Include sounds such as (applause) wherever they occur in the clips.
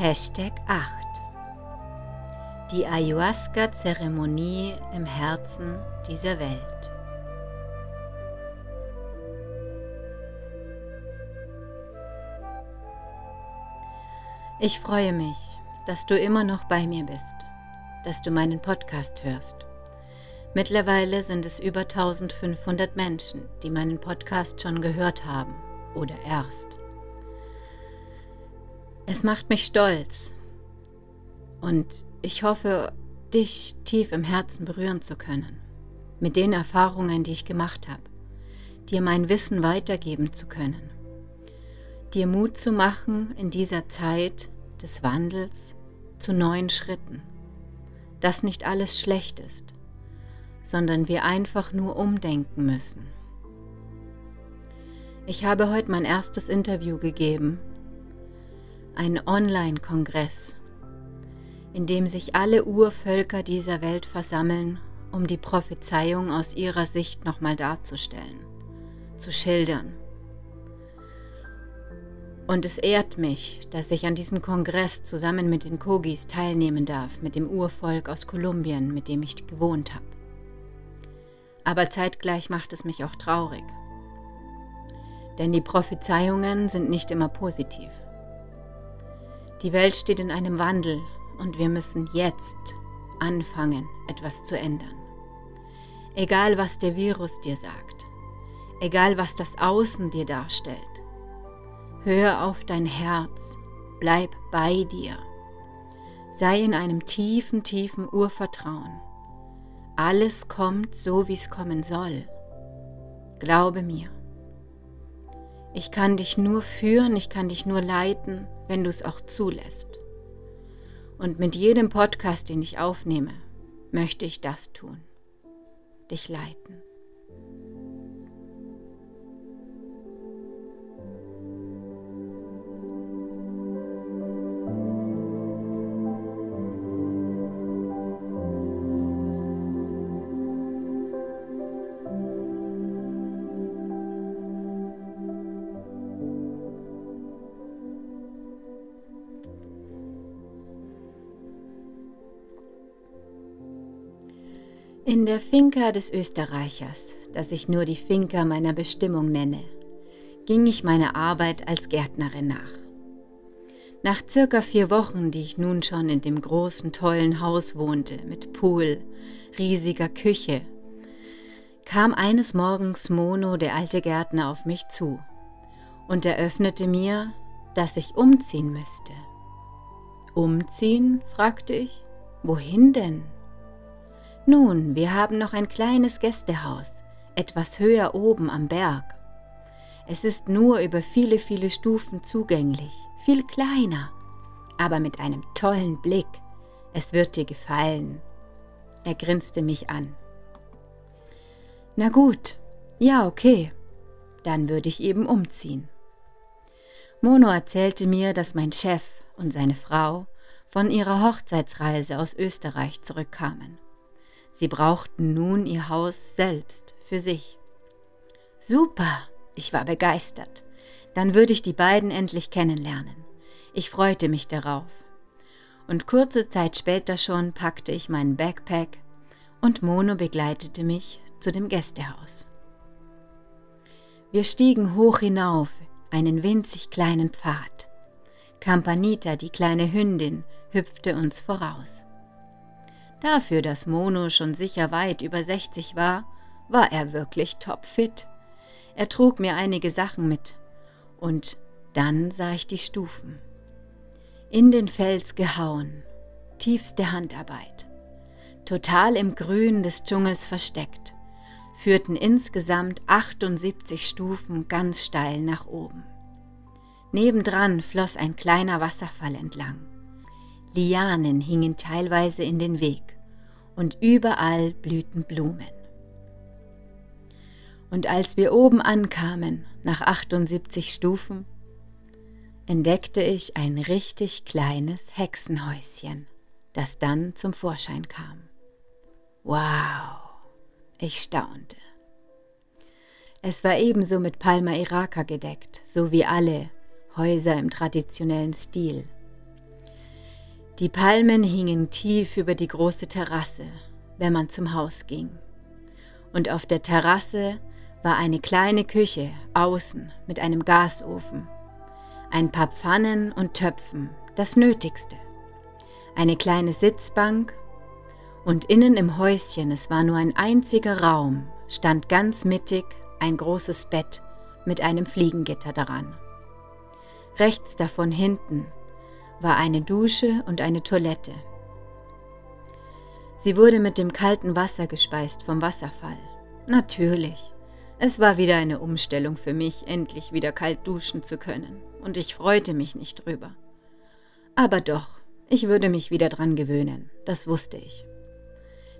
Hashtag 8 Die Ayahuasca-Zeremonie im Herzen dieser Welt. Ich freue mich, dass du immer noch bei mir bist, dass du meinen Podcast hörst. Mittlerweile sind es über 1500 Menschen, die meinen Podcast schon gehört haben oder erst. Es macht mich stolz. Und ich hoffe, dich tief im Herzen berühren zu können, mit den Erfahrungen, die ich gemacht habe, dir mein Wissen weitergeben zu können, dir Mut zu machen in dieser Zeit des Wandels zu neuen Schritten, dass nicht alles schlecht ist, sondern wir einfach nur umdenken müssen. Ich habe heute mein erstes Interview gegeben ein Online-Kongress, in dem sich alle Urvölker dieser Welt versammeln, um die Prophezeiung aus ihrer Sicht nochmal darzustellen, zu schildern. Und es ehrt mich, dass ich an diesem Kongress zusammen mit den Kogis teilnehmen darf, mit dem Urvolk aus Kolumbien, mit dem ich gewohnt habe. Aber zeitgleich macht es mich auch traurig. Denn die Prophezeiungen sind nicht immer positiv. Die Welt steht in einem Wandel und wir müssen jetzt anfangen, etwas zu ändern. Egal was der Virus dir sagt, egal was das Außen dir darstellt, hör auf dein Herz, bleib bei dir. Sei in einem tiefen, tiefen Urvertrauen. Alles kommt so, wie es kommen soll. Glaube mir. Ich kann dich nur führen, ich kann dich nur leiten, wenn du es auch zulässt. Und mit jedem Podcast, den ich aufnehme, möchte ich das tun. Dich leiten. In der Finca des Österreichers, das ich nur die Finca meiner Bestimmung nenne, ging ich meiner Arbeit als Gärtnerin nach. Nach circa vier Wochen, die ich nun schon in dem großen, tollen Haus wohnte, mit Pool, riesiger Küche, kam eines Morgens Mono, der alte Gärtner, auf mich zu und eröffnete mir, dass ich umziehen müsste. Umziehen? fragte ich. Wohin denn? Nun, wir haben noch ein kleines Gästehaus, etwas höher oben am Berg. Es ist nur über viele, viele Stufen zugänglich, viel kleiner, aber mit einem tollen Blick. Es wird dir gefallen. Er grinste mich an. Na gut, ja, okay, dann würde ich eben umziehen. Mono erzählte mir, dass mein Chef und seine Frau von ihrer Hochzeitsreise aus Österreich zurückkamen. Sie brauchten nun ihr Haus selbst für sich. Super, ich war begeistert. Dann würde ich die beiden endlich kennenlernen. Ich freute mich darauf. Und kurze Zeit später schon packte ich meinen Backpack und Mono begleitete mich zu dem Gästehaus. Wir stiegen hoch hinauf, einen winzig kleinen Pfad. Campanita, die kleine Hündin, hüpfte uns voraus. Dafür, dass Mono schon sicher weit über 60 war, war er wirklich topfit. Er trug mir einige Sachen mit. Und dann sah ich die Stufen. In den Fels gehauen, tiefste Handarbeit. Total im Grün des Dschungels versteckt, führten insgesamt 78 Stufen ganz steil nach oben. Nebendran floss ein kleiner Wasserfall entlang. Lianen hingen teilweise in den Weg und überall blühten Blumen. Und als wir oben ankamen, nach 78 Stufen, entdeckte ich ein richtig kleines Hexenhäuschen, das dann zum Vorschein kam. Wow, ich staunte. Es war ebenso mit Palma Iraka gedeckt, so wie alle Häuser im traditionellen Stil Die Palmen hingen tief über die große Terrasse, wenn man zum Haus ging. Und auf der Terrasse war eine kleine Küche außen mit einem Gasofen, ein paar Pfannen und Töpfen, das Nötigste, eine kleine Sitzbank und innen im Häuschen, es war nur ein einziger Raum, stand ganz mittig ein großes Bett mit einem Fliegengitter daran. Rechts davon hinten war eine Dusche und eine Toilette. Sie wurde mit dem kalten Wasser gespeist vom Wasserfall. Natürlich. Es war wieder eine Umstellung für mich, endlich wieder kalt duschen zu können, und ich freute mich nicht drüber. Aber doch, ich würde mich wieder dran gewöhnen, das wusste ich.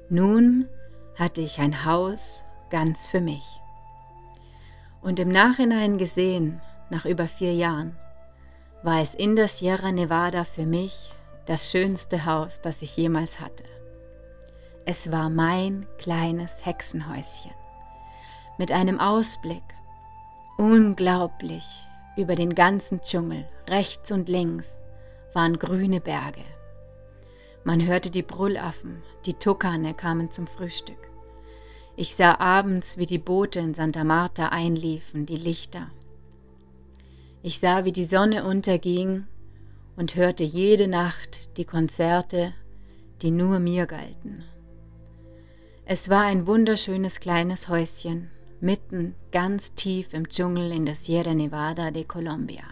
Nun hatte ich ein Haus ganz für mich. Und im Nachhinein gesehen, nach über vier Jahren, war es in der Sierra Nevada für mich das schönste Haus, das ich jemals hatte. Es war mein kleines Hexenhäuschen mit einem Ausblick, unglaublich, über den ganzen Dschungel, rechts und links waren grüne Berge. Man hörte die Brüllaffen, die Tukane kamen zum Frühstück. Ich sah abends, wie die Boote in Santa Marta einliefen, die Lichter. Ich sah, wie die Sonne unterging und hörte jede Nacht die Konzerte, die nur mir galten. Es war ein wunderschönes kleines Häuschen, mitten ganz tief im Dschungel in der Sierra Nevada de Colombia.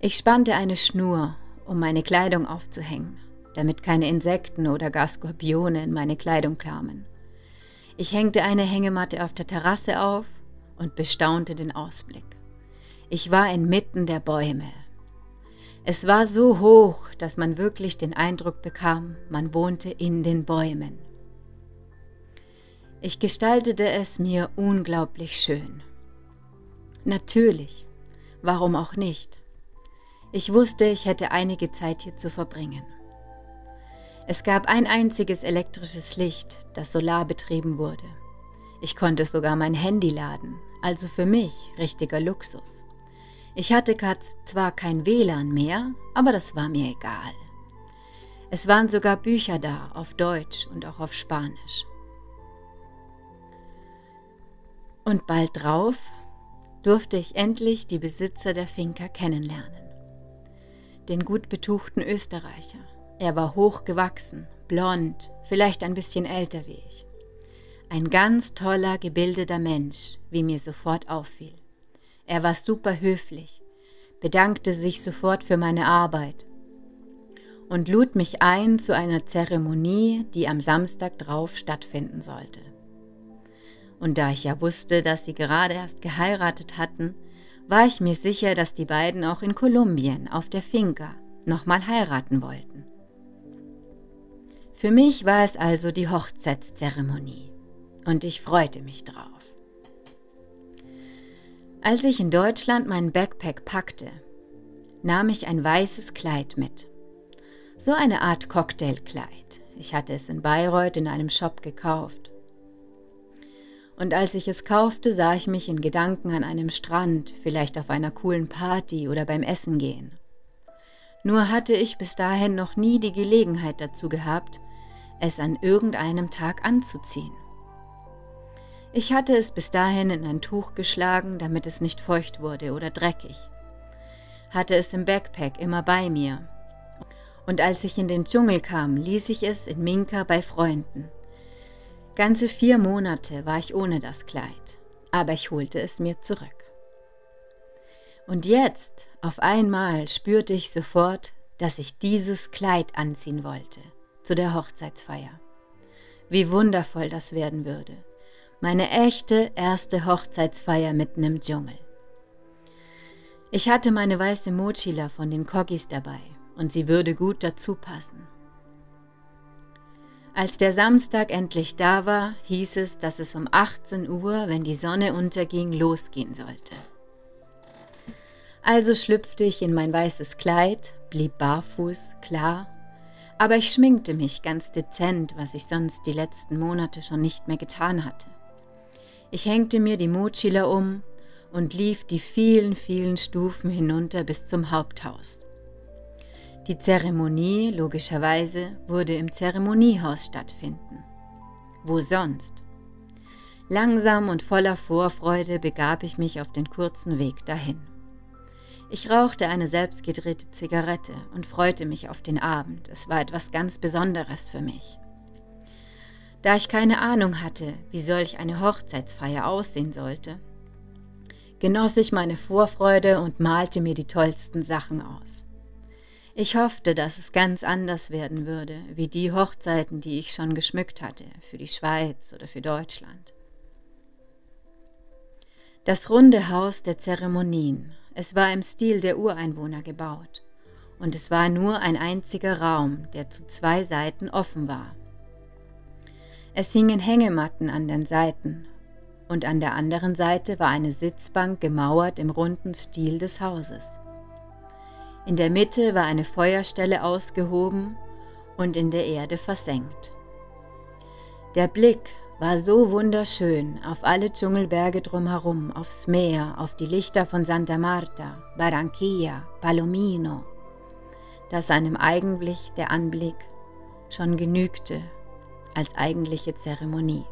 Ich spannte eine Schnur, um meine Kleidung aufzuhängen damit keine Insekten oder gar Skorpione in meine Kleidung kamen. Ich hängte eine Hängematte auf der Terrasse auf und bestaunte den Ausblick. Ich war inmitten der Bäume. Es war so hoch, dass man wirklich den Eindruck bekam, man wohnte in den Bäumen. Ich gestaltete es mir unglaublich schön. Natürlich, warum auch nicht? Ich wusste, ich hätte einige Zeit hier zu verbringen. Es gab ein einziges elektrisches Licht, das solarbetrieben wurde. Ich konnte sogar mein Handy laden, also für mich richtiger Luxus. Ich hatte zwar kein WLAN mehr, aber das war mir egal. Es waren sogar Bücher da, auf Deutsch und auch auf Spanisch. Und bald drauf durfte ich endlich die Besitzer der Finca kennenlernen. Den gut betuchten Österreicher, er war hochgewachsen, blond, vielleicht ein bisschen älter wie ich. Ein ganz toller, gebildeter Mensch, wie mir sofort auffiel. Er war super höflich, bedankte sich sofort für meine Arbeit und lud mich ein zu einer Zeremonie, die am Samstag drauf stattfinden sollte. Und da ich ja wusste, dass sie gerade erst geheiratet hatten, war ich mir sicher, dass die beiden auch in Kolumbien auf der Finca nochmal heiraten wollten. Für mich war es also die Hochzeitszeremonie und ich freute mich drauf. Als ich in Deutschland meinen Backpack packte, nahm ich ein weißes Kleid mit. So eine Art Cocktailkleid. Ich hatte es in Bayreuth in einem Shop gekauft. Und als ich es kaufte, sah ich mich in Gedanken an einem Strand, vielleicht auf einer coolen Party oder beim Essen gehen. Nur hatte ich bis dahin noch nie die Gelegenheit dazu gehabt, es an irgendeinem Tag anzuziehen. Ich hatte es bis dahin in ein Tuch geschlagen, damit es nicht feucht wurde oder dreckig. Hatte es im Backpack immer bei mir. Und als ich in den Dschungel kam, ließ ich es in Minka bei Freunden. Ganze vier Monate war ich ohne das Kleid, aber ich holte es mir zurück. Und jetzt, auf einmal, spürte ich sofort, dass ich dieses Kleid anziehen wollte zu der Hochzeitsfeier. Wie wundervoll das werden würde. Meine echte erste Hochzeitsfeier mitten im Dschungel. Ich hatte meine weiße Mochila von den Kogis dabei und sie würde gut dazu passen. Als der Samstag endlich da war, hieß es, dass es um 18 Uhr, wenn die Sonne unterging, losgehen sollte. Also schlüpfte ich in mein weißes Kleid, blieb barfuß, klar aber ich schminkte mich ganz dezent, was ich sonst die letzten Monate schon nicht mehr getan hatte. Ich hängte mir die Mochila um und lief die vielen, vielen Stufen hinunter bis zum Haupthaus. Die Zeremonie, logischerweise, würde im Zeremoniehaus stattfinden. Wo sonst? Langsam und voller Vorfreude begab ich mich auf den kurzen Weg dahin. Ich rauchte eine selbstgedrehte Zigarette und freute mich auf den Abend. Es war etwas ganz Besonderes für mich. Da ich keine Ahnung hatte, wie solch eine Hochzeitsfeier aussehen sollte, genoss ich meine Vorfreude und malte mir die tollsten Sachen aus. Ich hoffte, dass es ganz anders werden würde, wie die Hochzeiten, die ich schon geschmückt hatte, für die Schweiz oder für Deutschland. Das runde Haus der Zeremonien es war im Stil der Ureinwohner gebaut, und es war nur ein einziger Raum, der zu zwei Seiten offen war. Es hingen Hängematten an den Seiten, und an der anderen Seite war eine Sitzbank gemauert im runden Stil des Hauses. In der Mitte war eine Feuerstelle ausgehoben und in der Erde versenkt. Der Blick war so wunderschön auf alle Dschungelberge drumherum, aufs Meer, auf die Lichter von Santa Marta, Barranquilla, Palomino, dass einem eigentlich der Anblick schon genügte als eigentliche Zeremonie.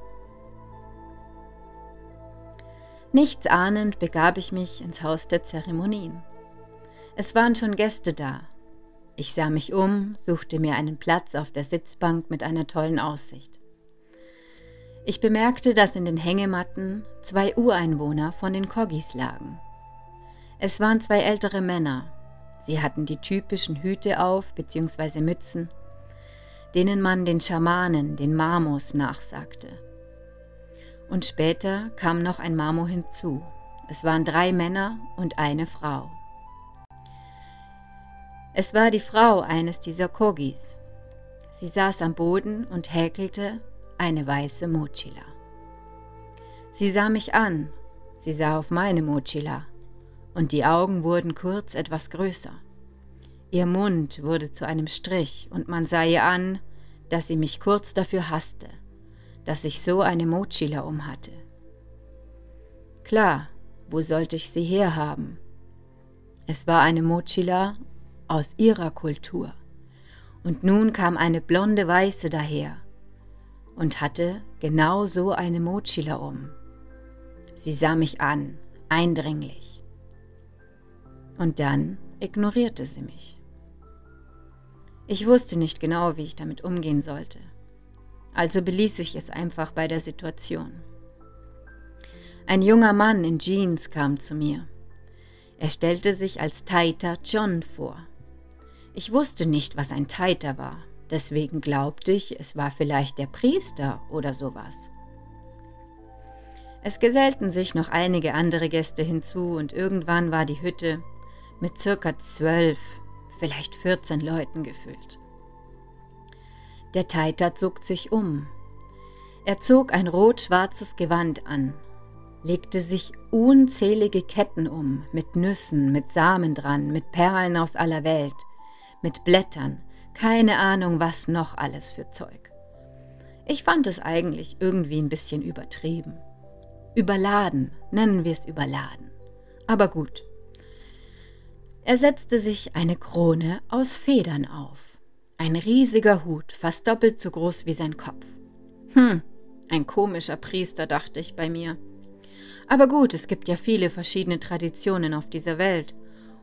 Nichts ahnend begab ich mich ins Haus der Zeremonien. Es waren schon Gäste da. Ich sah mich um, suchte mir einen Platz auf der Sitzbank mit einer tollen Aussicht. Ich bemerkte, dass in den Hängematten zwei Ureinwohner von den Koggis lagen. Es waren zwei ältere Männer. Sie hatten die typischen Hüte auf bzw. Mützen, denen man den Schamanen, den Mamos, nachsagte. Und später kam noch ein Mamo hinzu. Es waren drei Männer und eine Frau. Es war die Frau eines dieser Kogis. Sie saß am Boden und häkelte eine weiße Mochila. Sie sah mich an, sie sah auf meine Mochila, und die Augen wurden kurz etwas größer. Ihr Mund wurde zu einem Strich, und man sah ihr an, dass sie mich kurz dafür hasste, dass ich so eine Mochila umhatte. Klar, wo sollte ich sie herhaben? Es war eine Mochila aus ihrer Kultur. Und nun kam eine blonde Weiße daher, und hatte genau so eine Mochila um. Sie sah mich an, eindringlich. Und dann ignorierte sie mich. Ich wusste nicht genau, wie ich damit umgehen sollte. Also beließ ich es einfach bei der Situation. Ein junger Mann in Jeans kam zu mir. Er stellte sich als Taita John vor. Ich wusste nicht, was ein Taita war, Deswegen glaubte ich, es war vielleicht der Priester oder sowas. Es gesellten sich noch einige andere Gäste hinzu und irgendwann war die Hütte mit circa zwölf, vielleicht 14 Leuten gefüllt. Der Taita zog sich um. Er zog ein rot-schwarzes Gewand an, legte sich unzählige Ketten um, mit Nüssen, mit Samen dran, mit Perlen aus aller Welt, mit Blättern, keine Ahnung, was noch alles für Zeug. Ich fand es eigentlich irgendwie ein bisschen übertrieben. Überladen, nennen wir es überladen. Aber gut. Er setzte sich eine Krone aus Federn auf. Ein riesiger Hut, fast doppelt so groß wie sein Kopf. Hm, ein komischer Priester, dachte ich bei mir. Aber gut, es gibt ja viele verschiedene Traditionen auf dieser Welt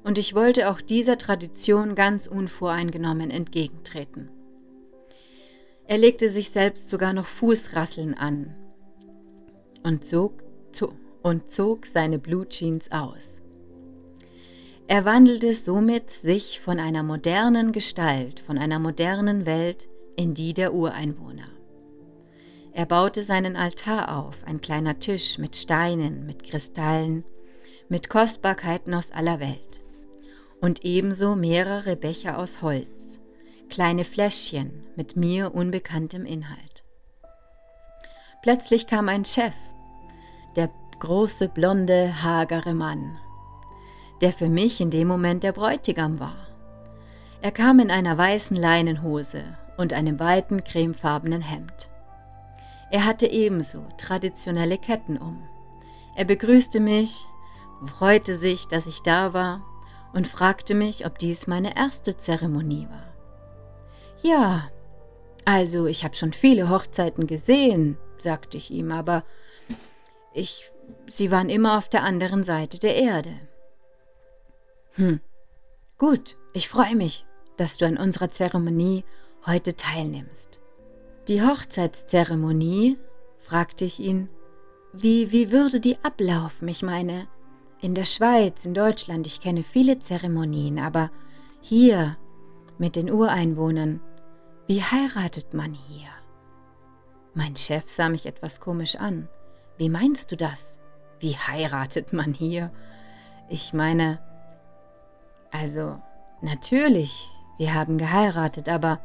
und ich wollte auch dieser Tradition ganz unvoreingenommen entgegentreten. Er legte sich selbst sogar noch Fußrasseln an und zog, und zog seine Blue Jeans aus. Er wandelte somit sich von einer modernen Gestalt, von einer modernen Welt in die der Ureinwohner. Er baute seinen Altar auf, ein kleiner Tisch mit Steinen, mit Kristallen, mit Kostbarkeiten aus aller Welt und ebenso mehrere Becher aus Holz, kleine Fläschchen mit mir unbekanntem Inhalt. Plötzlich kam ein Chef, der große, blonde, hagere Mann, der für mich in dem Moment der Bräutigam war. Er kam in einer weißen Leinenhose und einem weiten cremefarbenen Hemd. Er hatte ebenso traditionelle Ketten um. Er begrüßte mich freute sich, dass ich da war und fragte mich, ob dies meine erste Zeremonie war. Ja, also ich habe schon viele Hochzeiten gesehen, sagte ich ihm, aber ich, sie waren immer auf der anderen Seite der Erde. Hm, gut, ich freue mich, dass du an unserer Zeremonie heute teilnimmst. Die Hochzeitszeremonie, fragte ich ihn, wie, wie würde die ablaufen? Ich meine, in der Schweiz, in Deutschland, ich kenne viele Zeremonien, aber hier mit den Ureinwohnern, wie heiratet man hier? Mein Chef sah mich etwas komisch an. Wie meinst du das? Wie heiratet man hier? Ich meine, also natürlich, wir haben geheiratet, aber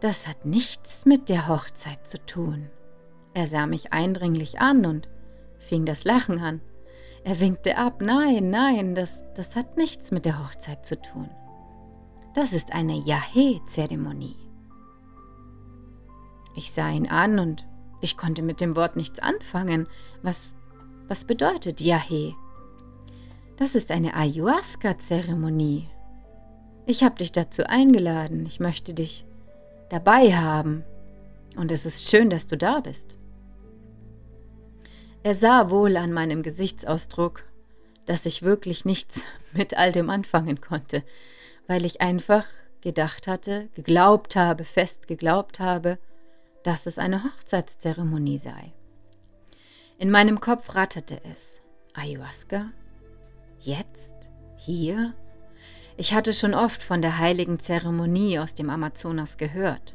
das hat nichts mit der Hochzeit zu tun. Er sah mich eindringlich an und fing das Lachen an. Er winkte ab. Nein, nein, das, das hat nichts mit der Hochzeit zu tun. Das ist eine Yahe-Zeremonie. Ich sah ihn an und ich konnte mit dem Wort nichts anfangen. Was, was bedeutet Yahe? Das ist eine Ayahuasca-Zeremonie. Ich habe dich dazu eingeladen. Ich möchte dich dabei haben. Und es ist schön, dass du da bist. Er sah wohl an meinem Gesichtsausdruck, dass ich wirklich nichts (laughs) mit all dem anfangen konnte, weil ich einfach gedacht hatte, geglaubt habe, fest geglaubt habe, dass es eine Hochzeitszeremonie sei. In meinem Kopf ratterte es. Ayahuasca? Jetzt? Hier? Ich hatte schon oft von der heiligen Zeremonie aus dem Amazonas gehört.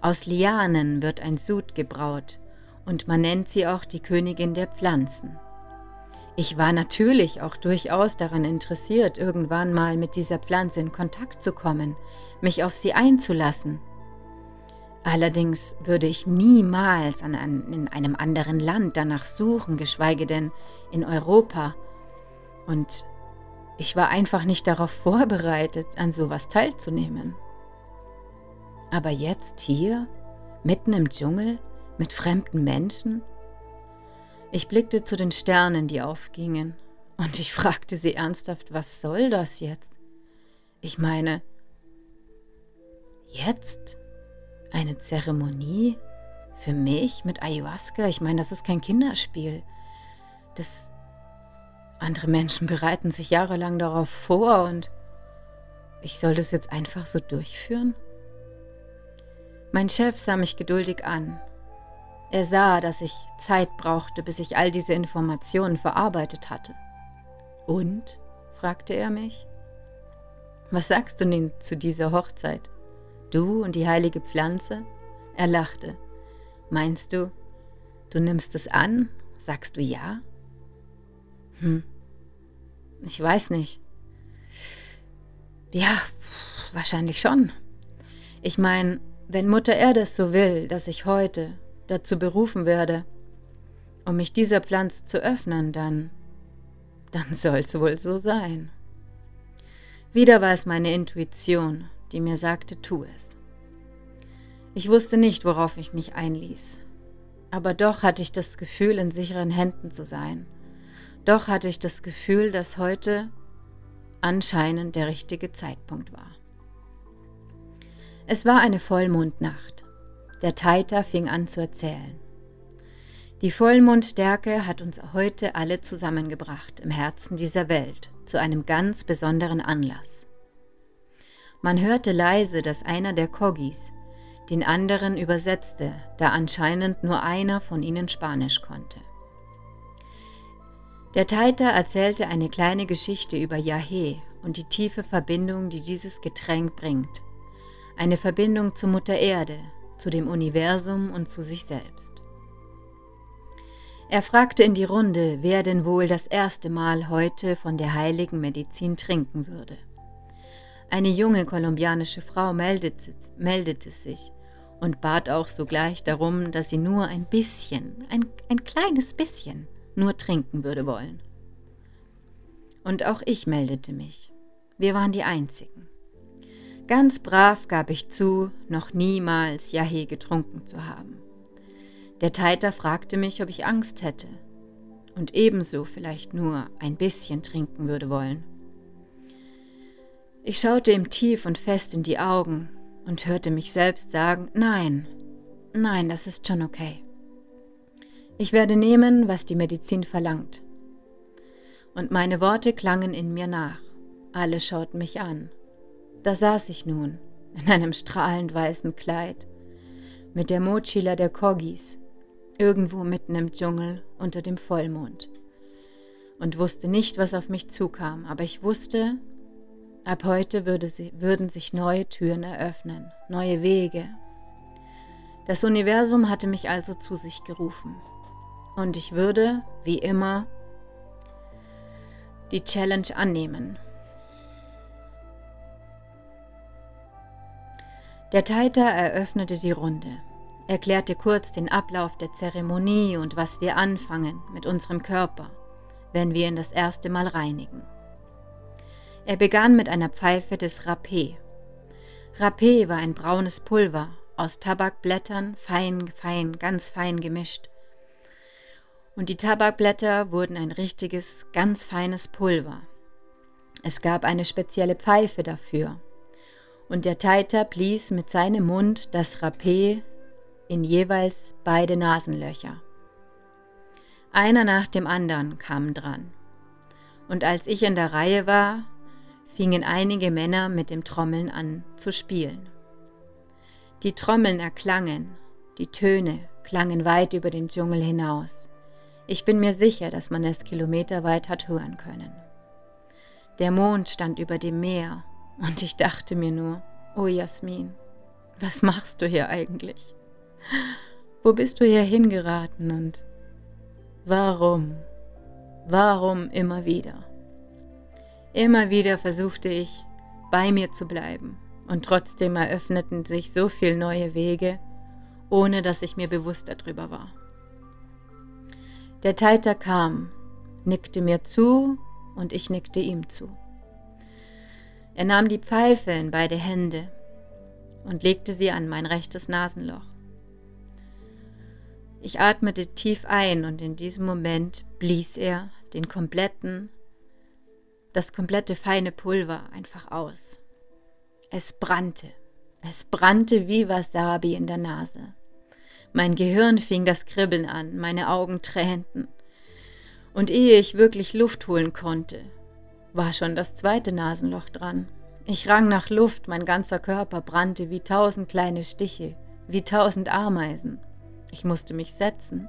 Aus Lianen wird ein Sud gebraut, und man nennt sie auch die Königin der Pflanzen. Ich war natürlich auch durchaus daran interessiert, irgendwann mal mit dieser Pflanze in Kontakt zu kommen, mich auf sie einzulassen. Allerdings würde ich niemals an ein, in einem anderen Land danach suchen, geschweige denn in Europa. Und ich war einfach nicht darauf vorbereitet, an sowas teilzunehmen. Aber jetzt hier, mitten im Dschungel, mit fremden Menschen? Ich blickte zu den Sternen, die aufgingen, und ich fragte sie ernsthaft, was soll das jetzt? Ich meine, jetzt? Eine Zeremonie? Für mich mit Ayahuasca? Ich meine, das ist kein Kinderspiel. Das. Andere Menschen bereiten sich jahrelang darauf vor und ich soll das jetzt einfach so durchführen? Mein Chef sah mich geduldig an er sah, dass ich Zeit brauchte, bis ich all diese Informationen verarbeitet hatte. Und? fragte er mich. Was sagst du denn zu dieser Hochzeit? Du und die heilige Pflanze? Er lachte. Meinst du, du nimmst es an? Sagst du ja? Hm. Ich weiß nicht. Ja, wahrscheinlich schon. Ich meine, wenn Mutter Erde es so will, dass ich heute, dazu berufen werde, um mich dieser Pflanze zu öffnen, dann, dann soll es wohl so sein. Wieder war es meine Intuition, die mir sagte, tu es. Ich wusste nicht, worauf ich mich einließ, aber doch hatte ich das Gefühl, in sicheren Händen zu sein. Doch hatte ich das Gefühl, dass heute anscheinend der richtige Zeitpunkt war. Es war eine Vollmondnacht. Der Taita fing an zu erzählen. Die Vollmondstärke hat uns heute alle zusammengebracht im Herzen dieser Welt zu einem ganz besonderen Anlass. Man hörte leise, dass einer der Kogis den anderen übersetzte, da anscheinend nur einer von ihnen Spanisch konnte. Der Taita erzählte eine kleine Geschichte über Yahe und die tiefe Verbindung, die dieses Getränk bringt. Eine Verbindung zur Mutter Erde, zu dem Universum und zu sich selbst. Er fragte in die Runde, wer denn wohl das erste Mal heute von der heiligen Medizin trinken würde. Eine junge kolumbianische Frau meldete, meldete sich und bat auch sogleich darum, dass sie nur ein bisschen, ein, ein kleines bisschen, nur trinken würde wollen. Und auch ich meldete mich. Wir waren die Einzigen. Ganz brav gab ich zu, noch niemals Yahe getrunken zu haben. Der Teiter fragte mich, ob ich Angst hätte. und ebenso vielleicht nur ein bisschen trinken würde wollen. Ich schaute ihm tief und fest in die Augen und hörte mich selbst sagen, nein, nein, das ist schon okay. Ich werde nehmen, was die Medizin verlangt. Und meine Worte klangen in mir nach. Alle schauten mich an. Da saß ich nun, in einem strahlend weißen Kleid, mit der Mochila der Kogis, irgendwo mitten im Dschungel unter dem Vollmond. Und wusste nicht, was auf mich zukam, aber ich wusste, ab heute würde sie, würden sich neue Türen eröffnen, neue Wege. Das Universum hatte mich also zu sich gerufen. Und ich würde, wie immer, die Challenge annehmen Der Taiter eröffnete die Runde, erklärte kurz den Ablauf der Zeremonie und was wir anfangen mit unserem Körper, wenn wir ihn das erste Mal reinigen. Er begann mit einer Pfeife des Rapé. Rapé war ein braunes Pulver aus Tabakblättern, fein, fein, ganz fein gemischt. Und die Tabakblätter wurden ein richtiges, ganz feines Pulver. Es gab eine spezielle Pfeife dafür, und der Taiter blies mit seinem Mund das Rapé in jeweils beide Nasenlöcher. Einer nach dem anderen kam dran. Und als ich in der Reihe war, fingen einige Männer mit dem Trommeln an zu spielen. Die Trommeln erklangen, die Töne klangen weit über den Dschungel hinaus. Ich bin mir sicher, dass man es kilometerweit hat hören können. Der Mond stand über dem Meer und ich dachte mir nur, oh Jasmin, was machst du hier eigentlich? Wo bist du hier hingeraten und warum? Warum immer wieder? Immer wieder versuchte ich, bei mir zu bleiben, und trotzdem eröffneten sich so viele neue Wege, ohne dass ich mir bewusst darüber war. Der Teiter kam, nickte mir zu und ich nickte ihm zu. Er nahm die Pfeife in beide Hände und legte sie an mein rechtes Nasenloch. Ich atmete tief ein und in diesem Moment blies er den kompletten, das komplette feine Pulver einfach aus. Es brannte. Es brannte wie Wasabi in der Nase. Mein Gehirn fing das Kribbeln an, meine Augen tränten. Und ehe ich wirklich Luft holen konnte, war schon das zweite Nasenloch dran. Ich rang nach Luft, mein ganzer Körper brannte wie tausend kleine Stiche, wie tausend Ameisen. Ich musste mich setzen.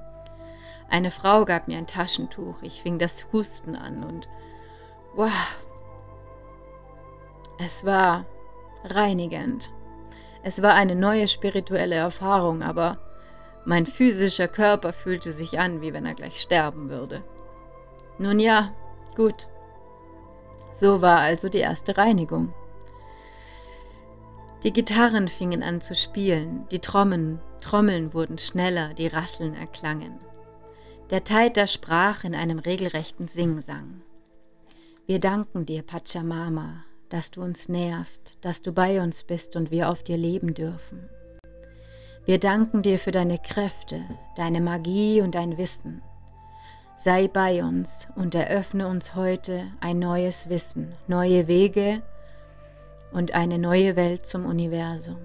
Eine Frau gab mir ein Taschentuch, ich fing das Husten an und wow, es war reinigend. Es war eine neue spirituelle Erfahrung, aber mein physischer Körper fühlte sich an, wie wenn er gleich sterben würde. Nun ja, gut, so war also die erste Reinigung. Die Gitarren fingen an zu spielen, die Trommeln, Trommeln wurden schneller, die Rasseln erklangen. Der Taiter sprach in einem regelrechten Singsang. Wir danken dir, Pachamama, dass du uns näherst, dass du bei uns bist und wir auf dir leben dürfen. Wir danken dir für deine Kräfte, deine Magie und dein Wissen. Sei bei uns und eröffne uns heute ein neues Wissen, neue Wege und eine neue Welt zum Universum.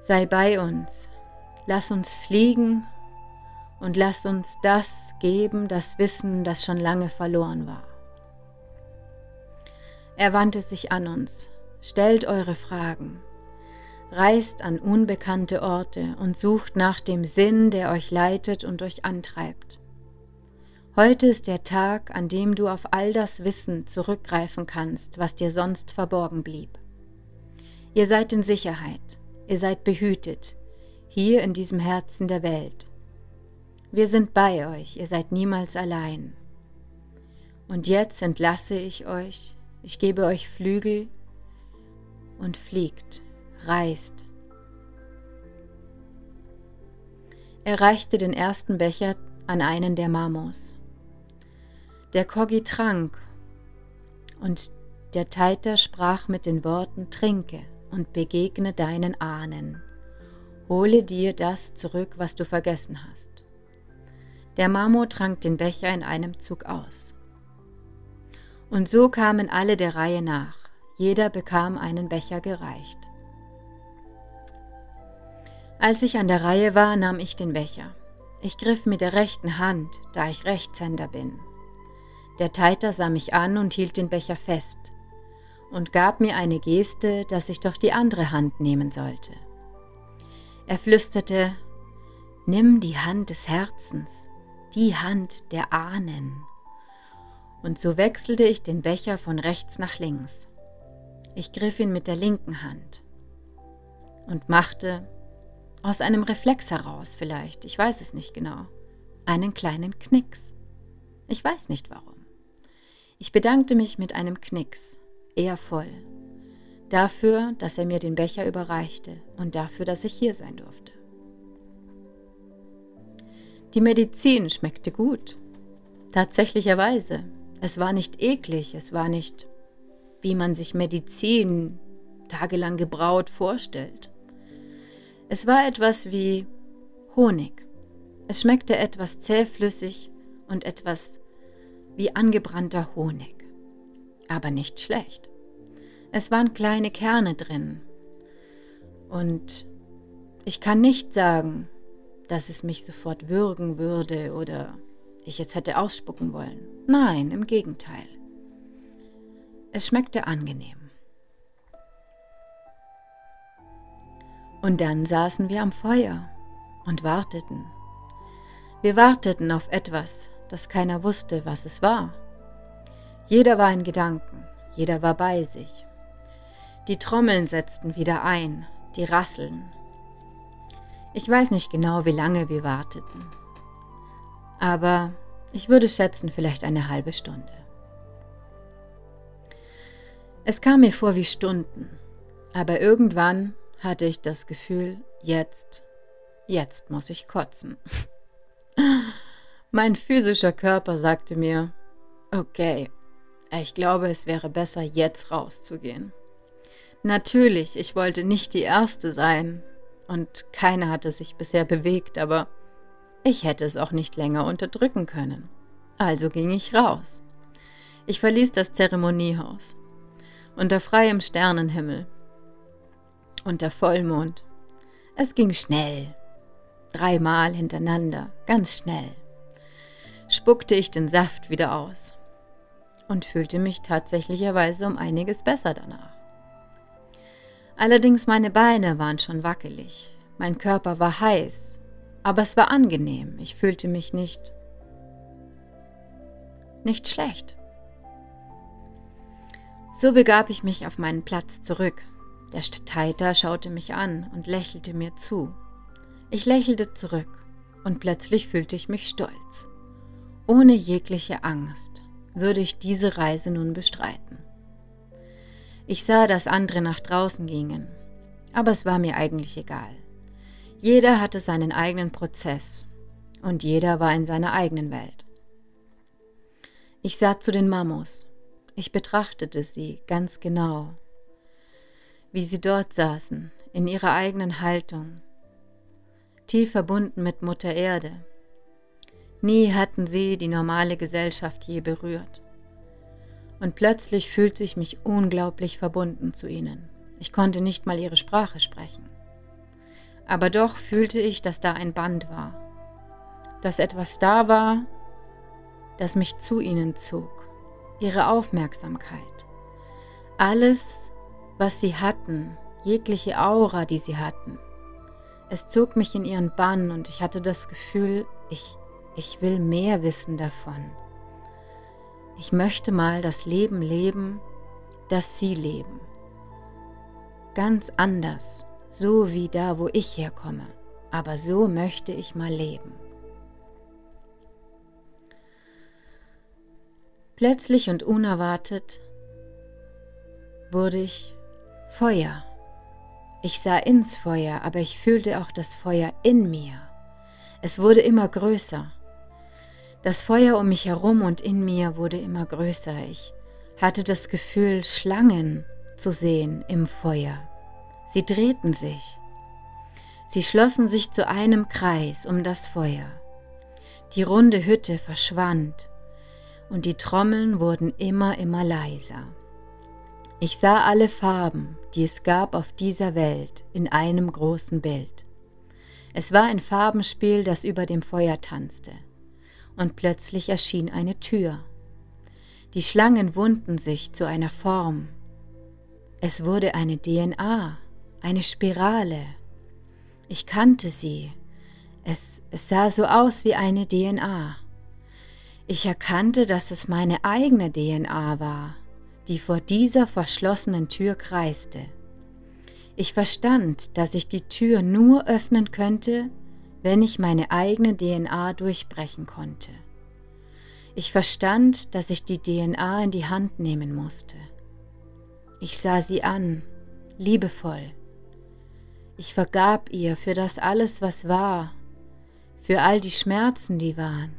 Sei bei uns, lass uns fliegen und lass uns das geben, das Wissen, das schon lange verloren war. Er wandte sich an uns, stellt eure Fragen, reist an unbekannte Orte und sucht nach dem Sinn, der euch leitet und euch antreibt. Heute ist der Tag, an dem du auf all das Wissen zurückgreifen kannst, was dir sonst verborgen blieb. Ihr seid in Sicherheit, ihr seid behütet, hier in diesem Herzen der Welt. Wir sind bei euch, ihr seid niemals allein. Und jetzt entlasse ich euch, ich gebe euch Flügel und fliegt reist. Er reichte den ersten Becher an einen der Mamos. Der Kogi trank, und der Taiter sprach mit den Worten Trinke und begegne deinen Ahnen. Hole dir das zurück, was du vergessen hast. Der Marmor trank den Becher in einem Zug aus. Und so kamen alle der Reihe nach. Jeder bekam einen Becher gereicht. Als ich an der Reihe war, nahm ich den Becher. Ich griff mit der rechten Hand, da ich Rechtshänder bin. Der Teiter sah mich an und hielt den Becher fest und gab mir eine Geste, dass ich doch die andere Hand nehmen sollte. Er flüsterte, Nimm die Hand des Herzens, die Hand der Ahnen. Und so wechselte ich den Becher von rechts nach links. Ich griff ihn mit der linken Hand und machte, aus einem Reflex heraus vielleicht, ich weiß es nicht genau, einen kleinen Knicks. Ich weiß nicht warum. Ich bedankte mich mit einem Knicks, eher voll, dafür, dass er mir den Becher überreichte und dafür, dass ich hier sein durfte. Die Medizin schmeckte gut. Tatsächlicherweise. Es war nicht eklig, es war nicht, wie man sich Medizin tagelang gebraut vorstellt. Es war etwas wie Honig. Es schmeckte etwas zähflüssig und etwas wie angebrannter Honig. Aber nicht schlecht. Es waren kleine Kerne drin. Und ich kann nicht sagen, dass es mich sofort würgen würde oder ich es hätte ausspucken wollen. Nein, im Gegenteil. Es schmeckte angenehm. Und dann saßen wir am Feuer und warteten. Wir warteten auf etwas, das keiner wusste, was es war. Jeder war in Gedanken, jeder war bei sich. Die Trommeln setzten wieder ein, die Rasseln, ich weiß nicht genau, wie lange wir warteten. Aber ich würde schätzen, vielleicht eine halbe Stunde. Es kam mir vor wie Stunden, aber irgendwann hatte ich das Gefühl, jetzt, jetzt muss ich kotzen. Mein physischer Körper sagte mir, okay, ich glaube, es wäre besser, jetzt rauszugehen. Natürlich, ich wollte nicht die Erste sein, und keiner hatte sich bisher bewegt, aber ich hätte es auch nicht länger unterdrücken können. Also ging ich raus. Ich verließ das Zeremoniehaus. Unter freiem Sternenhimmel. Unter Vollmond. Es ging schnell. Dreimal hintereinander, ganz schnell. Spuckte ich den Saft wieder aus und fühlte mich tatsächlicherweise um einiges besser danach. Allerdings meine Beine waren schon wackelig, mein Körper war heiß, aber es war angenehm, ich fühlte mich nicht nicht schlecht. So begab ich mich auf meinen Platz zurück. Der Teiter schaute mich an und lächelte mir zu. Ich lächelte zurück und plötzlich fühlte ich mich stolz. Ohne jegliche Angst würde ich diese Reise nun bestreiten. Ich sah, dass andere nach draußen gingen, aber es war mir eigentlich egal. Jeder hatte seinen eigenen Prozess und jeder war in seiner eigenen Welt. Ich sah zu den Mamos. Ich betrachtete sie ganz genau, wie sie dort saßen, in ihrer eigenen Haltung, tief verbunden mit Mutter Erde. Nie hatten sie die normale Gesellschaft je berührt. Und plötzlich fühlte ich mich unglaublich verbunden zu ihnen. Ich konnte nicht mal ihre Sprache sprechen. Aber doch fühlte ich, dass da ein Band war, dass etwas da war, das mich zu ihnen zog, ihre Aufmerksamkeit. Alles, was sie hatten, jegliche Aura, die sie hatten. Es zog mich in ihren Bann und ich hatte das Gefühl, ich, ich will mehr wissen davon. Ich möchte mal das Leben leben, das Sie leben. Ganz anders, so wie da, wo ich herkomme, aber so möchte ich mal leben. Plötzlich und unerwartet wurde ich Feuer. Ich sah ins Feuer, aber ich fühlte auch das Feuer in mir. Es wurde immer größer. Das Feuer um mich herum und in mir wurde immer größer. Ich hatte das Gefühl, Schlangen zu sehen im Feuer. Sie drehten sich. Sie schlossen sich zu einem Kreis um das Feuer. Die runde Hütte verschwand und die Trommeln wurden immer, immer leiser. Ich sah alle Farben, die es gab auf dieser Welt, in einem großen Bild. Es war ein Farbenspiel, das über dem Feuer tanzte, und plötzlich erschien eine Tür. Die Schlangen wunden sich zu einer Form. Es wurde eine DNA, eine Spirale. Ich kannte sie. Es, es sah so aus wie eine DNA. Ich erkannte, dass es meine eigene DNA war, die vor dieser verschlossenen Tür kreiste. Ich verstand, dass ich die Tür nur öffnen könnte, wenn ich meine eigene DNA durchbrechen konnte. Ich verstand, dass ich die DNA in die Hand nehmen musste. Ich sah sie an, liebevoll. Ich vergab ihr für das alles, was war, für all die Schmerzen, die waren.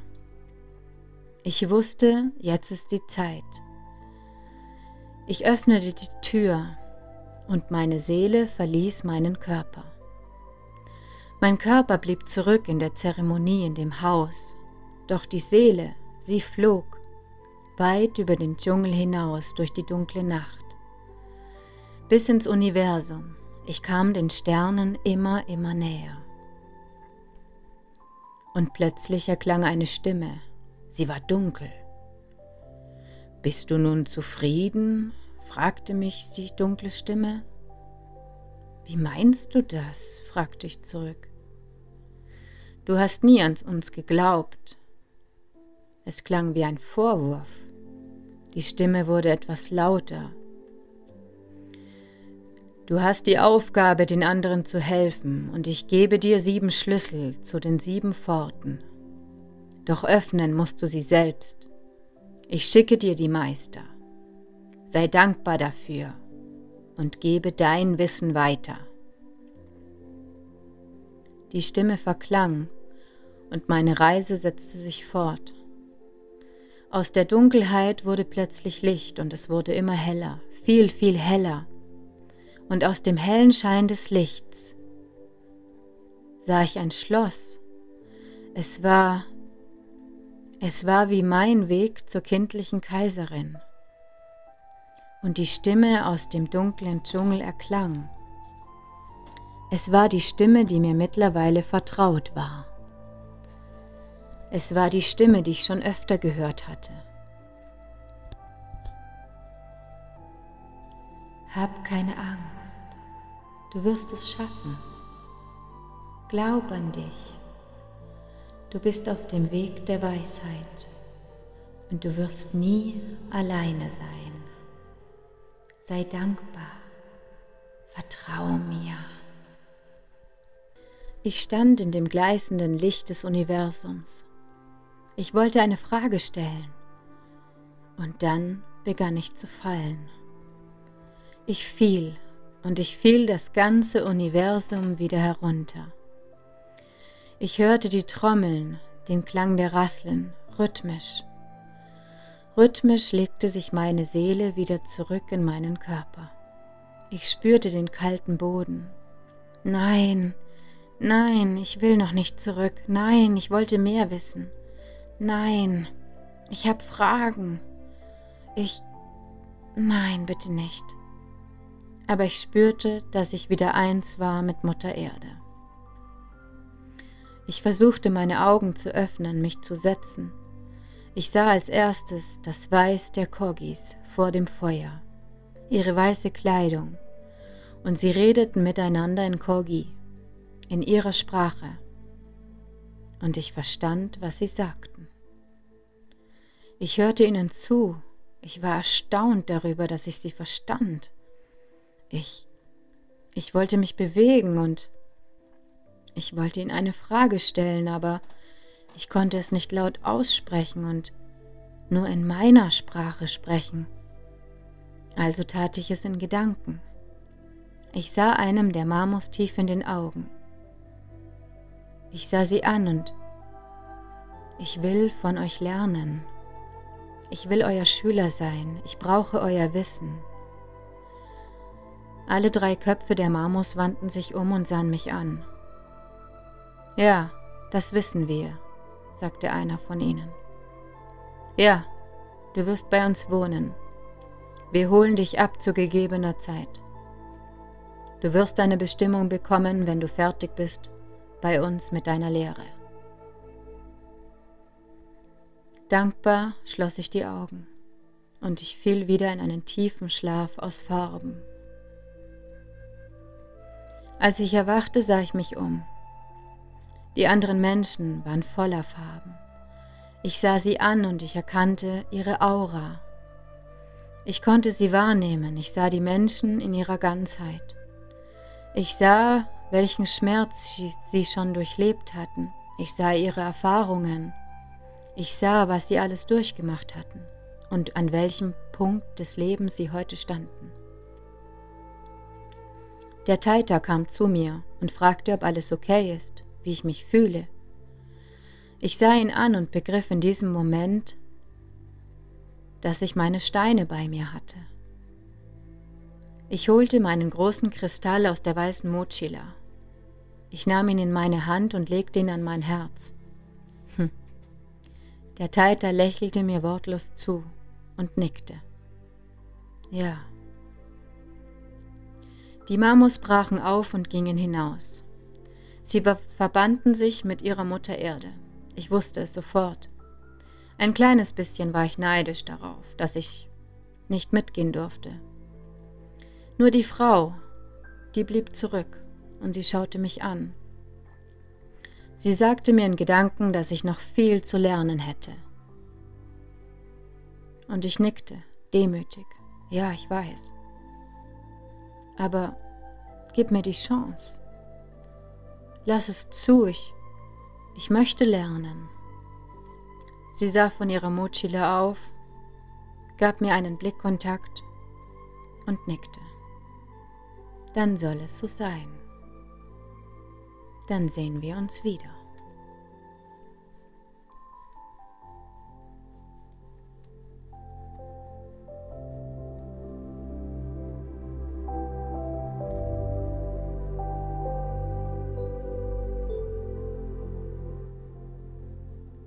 Ich wusste, jetzt ist die Zeit. Ich öffnete die Tür und meine Seele verließ meinen Körper. Mein Körper blieb zurück in der Zeremonie in dem Haus, doch die Seele Sie flog weit über den Dschungel hinaus durch die dunkle Nacht. Bis ins Universum. Ich kam den Sternen immer, immer näher. Und plötzlich erklang eine Stimme. Sie war dunkel. Bist du nun zufrieden? fragte mich die dunkle Stimme. Wie meinst du das? fragte ich zurück. Du hast nie an uns geglaubt, es klang wie ein Vorwurf. Die Stimme wurde etwas lauter. Du hast die Aufgabe, den anderen zu helfen, und ich gebe dir sieben Schlüssel zu den sieben Pforten. Doch öffnen musst du sie selbst. Ich schicke dir die Meister. Sei dankbar dafür und gebe dein Wissen weiter. Die Stimme verklang und meine Reise setzte sich fort. Aus der Dunkelheit wurde plötzlich Licht und es wurde immer heller, viel, viel heller. Und aus dem hellen Schein des Lichts sah ich ein Schloss. Es war, es war wie mein Weg zur kindlichen Kaiserin. Und die Stimme aus dem dunklen Dschungel erklang. Es war die Stimme, die mir mittlerweile vertraut war. Es war die Stimme, die ich schon öfter gehört hatte. Hab keine Angst, du wirst es schaffen. Glaub an dich. Du bist auf dem Weg der Weisheit und du wirst nie alleine sein. Sei dankbar, vertraue mir. Ich stand in dem gleißenden Licht des Universums ich wollte eine Frage stellen. Und dann begann ich zu fallen. Ich fiel und ich fiel das ganze Universum wieder herunter. Ich hörte die Trommeln, den Klang der Rasseln, rhythmisch. Rhythmisch legte sich meine Seele wieder zurück in meinen Körper. Ich spürte den kalten Boden. Nein, nein, ich will noch nicht zurück. Nein, ich wollte mehr wissen. Nein, ich habe Fragen. Ich... Nein, bitte nicht. Aber ich spürte, dass ich wieder eins war mit Mutter Erde. Ich versuchte meine Augen zu öffnen, mich zu setzen. Ich sah als erstes das Weiß der Kogis vor dem Feuer, ihre weiße Kleidung, und sie redeten miteinander in Kogi, in ihrer Sprache. Und ich verstand, was sie sagten. Ich hörte ihnen zu. Ich war erstaunt darüber, dass ich sie verstand. Ich. Ich wollte mich bewegen und. Ich wollte ihnen eine Frage stellen, aber ich konnte es nicht laut aussprechen und nur in meiner Sprache sprechen. Also tat ich es in Gedanken. Ich sah einem der Marmos tief in den Augen. Ich sah sie an und ich will von euch lernen. Ich will euer Schüler sein, ich brauche euer Wissen. Alle drei Köpfe der Marmos wandten sich um und sahen mich an. Ja, das wissen wir, sagte einer von ihnen. Ja, du wirst bei uns wohnen. Wir holen dich ab zu gegebener Zeit. Du wirst deine Bestimmung bekommen, wenn du fertig bist bei uns mit deiner Lehre. Dankbar schloss ich die Augen und ich fiel wieder in einen tiefen Schlaf aus Farben. Als ich erwachte, sah ich mich um. Die anderen Menschen waren voller Farben. Ich sah sie an und ich erkannte ihre Aura. Ich konnte sie wahrnehmen, ich sah die Menschen in ihrer Ganzheit. Ich sah, welchen Schmerz sie schon durchlebt hatten. Ich sah ihre Erfahrungen. Ich sah, was sie alles durchgemacht hatten und an welchem Punkt des Lebens sie heute standen. Der Taita kam zu mir und fragte, ob alles okay ist, wie ich mich fühle. Ich sah ihn an und begriff in diesem Moment, dass ich meine Steine bei mir hatte. Ich holte meinen großen Kristall aus der weißen Mochila. Ich nahm ihn in meine Hand und legte ihn an mein Herz. Hm. Der Taita lächelte mir wortlos zu und nickte. Ja. Die Mamos brachen auf und gingen hinaus. Sie verbanden sich mit ihrer Mutter Erde. Ich wusste es sofort. Ein kleines bisschen war ich neidisch darauf, dass ich nicht mitgehen durfte. Nur die Frau, die blieb zurück und sie schaute mich an. Sie sagte mir in Gedanken, dass ich noch viel zu lernen hätte. Und ich nickte, demütig. Ja, ich weiß. Aber gib mir die Chance. Lass es zu, ich, ich möchte lernen. Sie sah von ihrer Mochila auf, gab mir einen Blickkontakt und nickte. Dann soll es so sein. Dann sehen wir uns wieder.